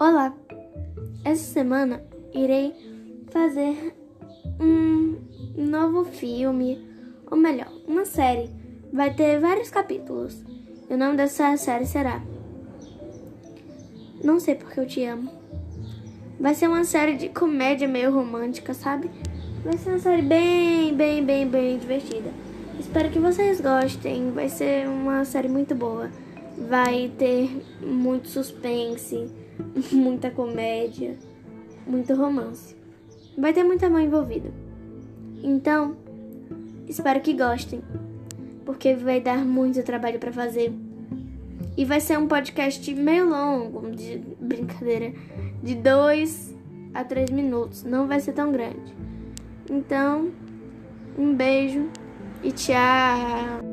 Olá! Essa semana irei fazer um novo filme, ou melhor, uma série. Vai ter vários capítulos. E o nome dessa série será Não sei porque eu te amo. Vai ser uma série de comédia meio romântica, sabe? Vai ser uma série bem, bem, bem, bem divertida. Espero que vocês gostem. Vai ser uma série muito boa. Vai ter muito suspense, muita comédia, muito romance. Vai ter muita mãe envolvida. Então, espero que gostem, porque vai dar muito trabalho para fazer. E vai ser um podcast meio longo, de brincadeira, de dois a três minutos. Não vai ser tão grande. Então, um beijo e tchau!